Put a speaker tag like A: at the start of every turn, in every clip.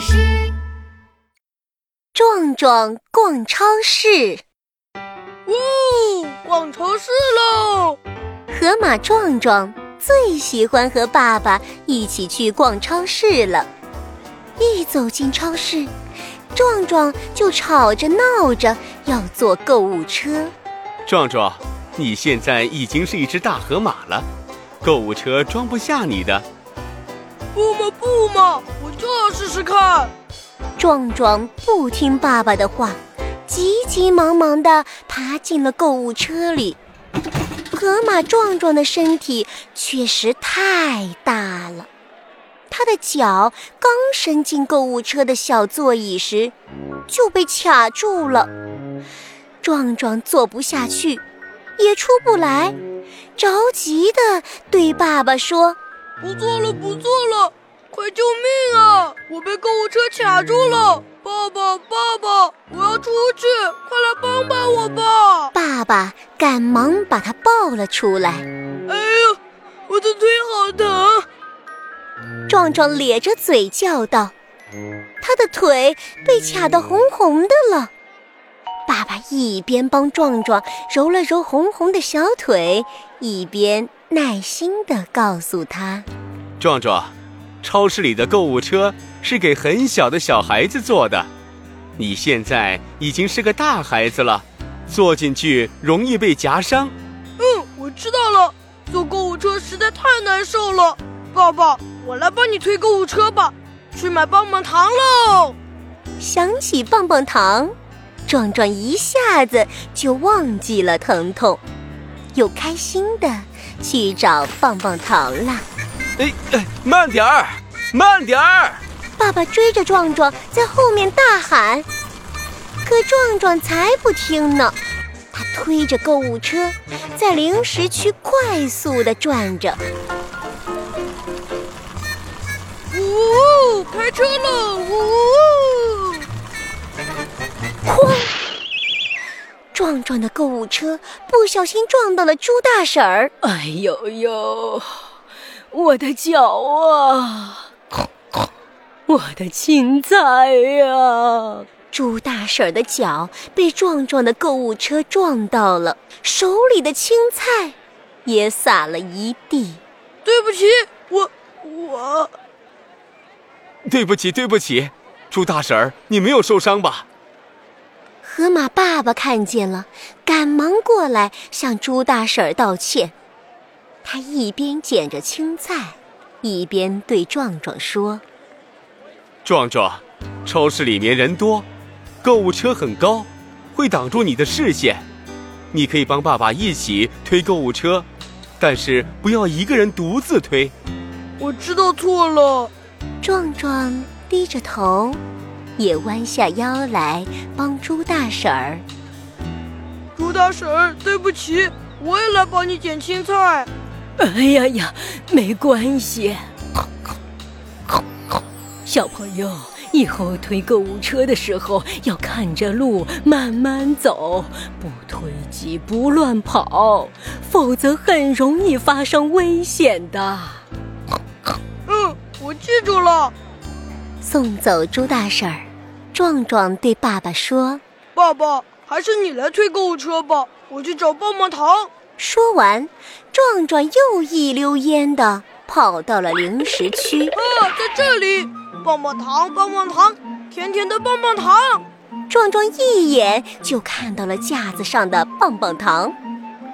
A: 士。壮壮逛超市，
B: 哇，逛超市喽！
A: 河马壮壮最喜欢和爸爸一起去逛超市了。一走进超市，壮壮就吵着闹着要坐购物车。
C: 壮壮，你现在已经是一只大河马了，购物车装不下你的。
B: 不嘛不嘛，我就要试试看。
A: 壮壮不听爸爸的话，急急忙忙地爬进了购物车里。河马壮壮的身体确实太大了，他的脚刚伸进购物车的小座椅时，就被卡住了。壮壮坐不下去，也出不来，着急地对爸爸说。
B: 不做了，不做了！快救命啊！我被购物车卡住了！爸爸，爸爸，我要出去，快来帮帮我吧！
A: 爸爸赶忙把他抱了出来。
B: 哎呀，我的腿好疼！
A: 壮壮咧着嘴叫道：“他的腿被卡得红红的了。”爸爸一边帮壮壮揉了揉红红的小腿，一边。耐心地告诉他：“
C: 壮壮，超市里的购物车是给很小的小孩子坐的。你现在已经是个大孩子了，坐进去容易被夹伤。”“
B: 嗯，我知道了。坐购物车实在太难受了。爸爸，我来帮你推购物车吧。去买棒棒糖喽！”
A: 想起棒棒糖，壮壮一下子就忘记了疼痛，又开心的。去找棒棒糖了！
C: 哎哎，慢点儿，慢点儿！
A: 爸爸追着壮壮在后面大喊，可壮壮才不听呢。他推着购物车在零食区快速的转着。
B: 呜，开车了！呜，
A: 哐！壮壮的购物车不小心撞到了猪大婶儿，
D: 哎呦呦，我的脚啊，我的青菜呀！
A: 猪大婶儿的脚被壮壮的购物车撞到了，手里的青菜也撒了一地。
B: 对不起，我我，
C: 对不起对不起，猪大婶儿，你没有受伤吧？
A: 河马爸爸看见了，赶忙过来向猪大婶儿道歉。他一边捡着青菜，一边对壮壮说：“
C: 壮壮，超市里面人多，购物车很高，会挡住你的视线。你可以帮爸爸一起推购物车，但是不要一个人独自推。”
B: 我知道错了。
A: 壮壮低着头。也弯下腰来帮猪大婶儿。
B: 猪大婶儿，对不起，我也来帮你捡青菜。
D: 哎呀呀，没关系。小朋友，以后推购物车的时候要看着路，慢慢走，不推挤，不乱跑，否则很容易发生危险的。
B: 嗯，我记住了。
A: 送走猪大婶儿。壮壮对爸爸说：“
B: 爸爸，还是你来推购物车吧，我去找棒棒糖。”
A: 说完，壮壮又一溜烟的跑到了零食区。
B: 啊，在这里，棒棒糖，棒棒糖，甜甜的棒棒糖。
A: 壮壮一眼就看到了架子上的棒棒糖，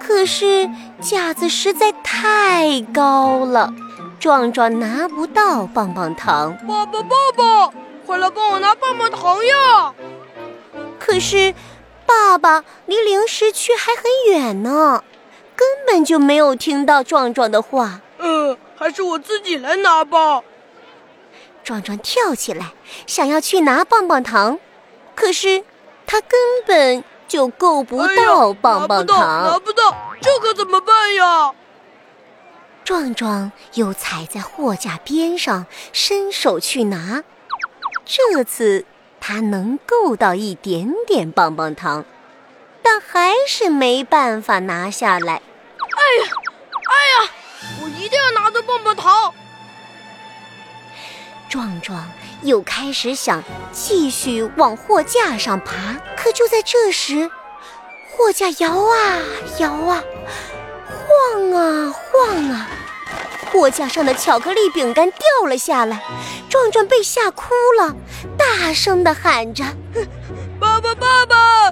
A: 可是架子实在太高了，壮壮拿不到棒棒糖。
B: 爸爸，爸爸。快来帮我拿棒棒糖呀！
A: 可是，爸爸离零食区还很远呢，根本就没有听到壮壮的话。
B: 嗯，还是我自己来拿吧。
A: 壮壮跳起来，想要去拿棒棒糖，可是他根本就够不到棒棒糖，
B: 拿不到，这可怎么办呀？
A: 壮壮又踩在货架边上，伸手去拿。这次他能够到一点点棒棒糖，但还是没办法拿下来。
B: 哎呀，哎呀！我一定要拿到棒棒糖！
A: 壮壮又开始想继续往货架上爬，可就在这时，货架摇啊摇啊，晃啊晃啊，货架上的巧克力饼干掉了下来，壮壮被吓哭了，大声的喊着：“
B: 爸爸，爸爸，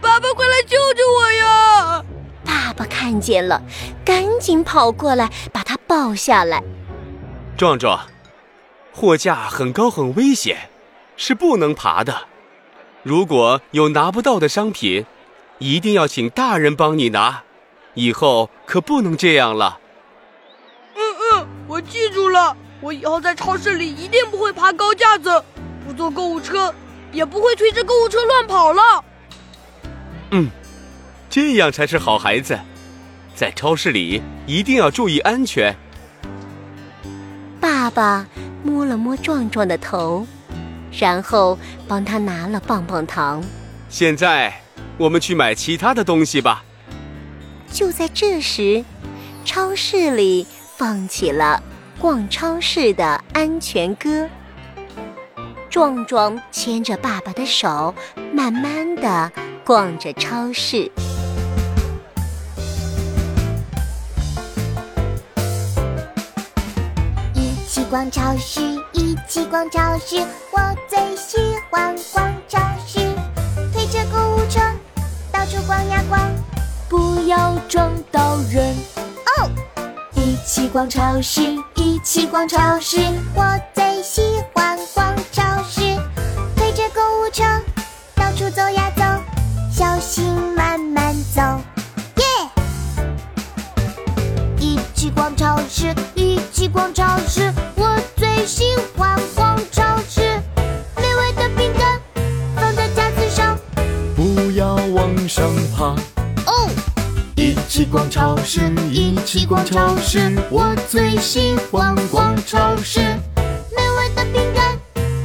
B: 爸爸，快来救救我呀！”
A: 爸爸看见了，赶紧跑过来把他抱下来。
C: 壮壮，货架很高很危险，是不能爬的。如果有拿不到的商品，一定要请大人帮你拿，以后可不能这样了。
B: 我记住了，我以后在超市里一定不会爬高架子，不坐购物车，也不会推着购物车乱跑了。
C: 嗯，这样才是好孩子，在超市里一定要注意安全。
A: 爸爸摸了摸壮壮的头，然后帮他拿了棒棒糖。
C: 现在。我们去买其他的东西吧。
A: 就在这时，超市里放起了逛超市的安全歌。壮壮牵着爸爸的手，慢慢的逛着超市。
E: 一起逛超市，一起逛超市，我最喜欢逛超市，推着购物车。到处逛呀逛，
D: 不要撞到人！
E: 一起逛超市，一起逛超市，我最喜欢逛超市。推着购物车，到处走呀走，小心慢慢走，耶！一起逛超市，一起逛超市，我最喜欢逛超市。美味的饼干放在架子上，
F: 不要往。上爬！一起逛超市，一起逛超市，我最喜欢逛超市。
E: 美味的饼干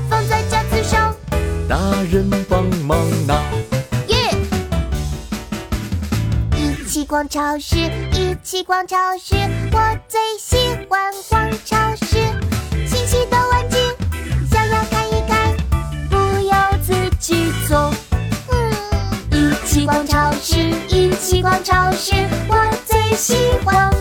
E: 放在架子上，
F: 大人帮忙拿。
E: 耶！一起逛超市，一起逛超市，我最喜欢逛超市。新奇的玩具，想要看一看，不要自己做。一起。逛超市，西瓜超市我最喜欢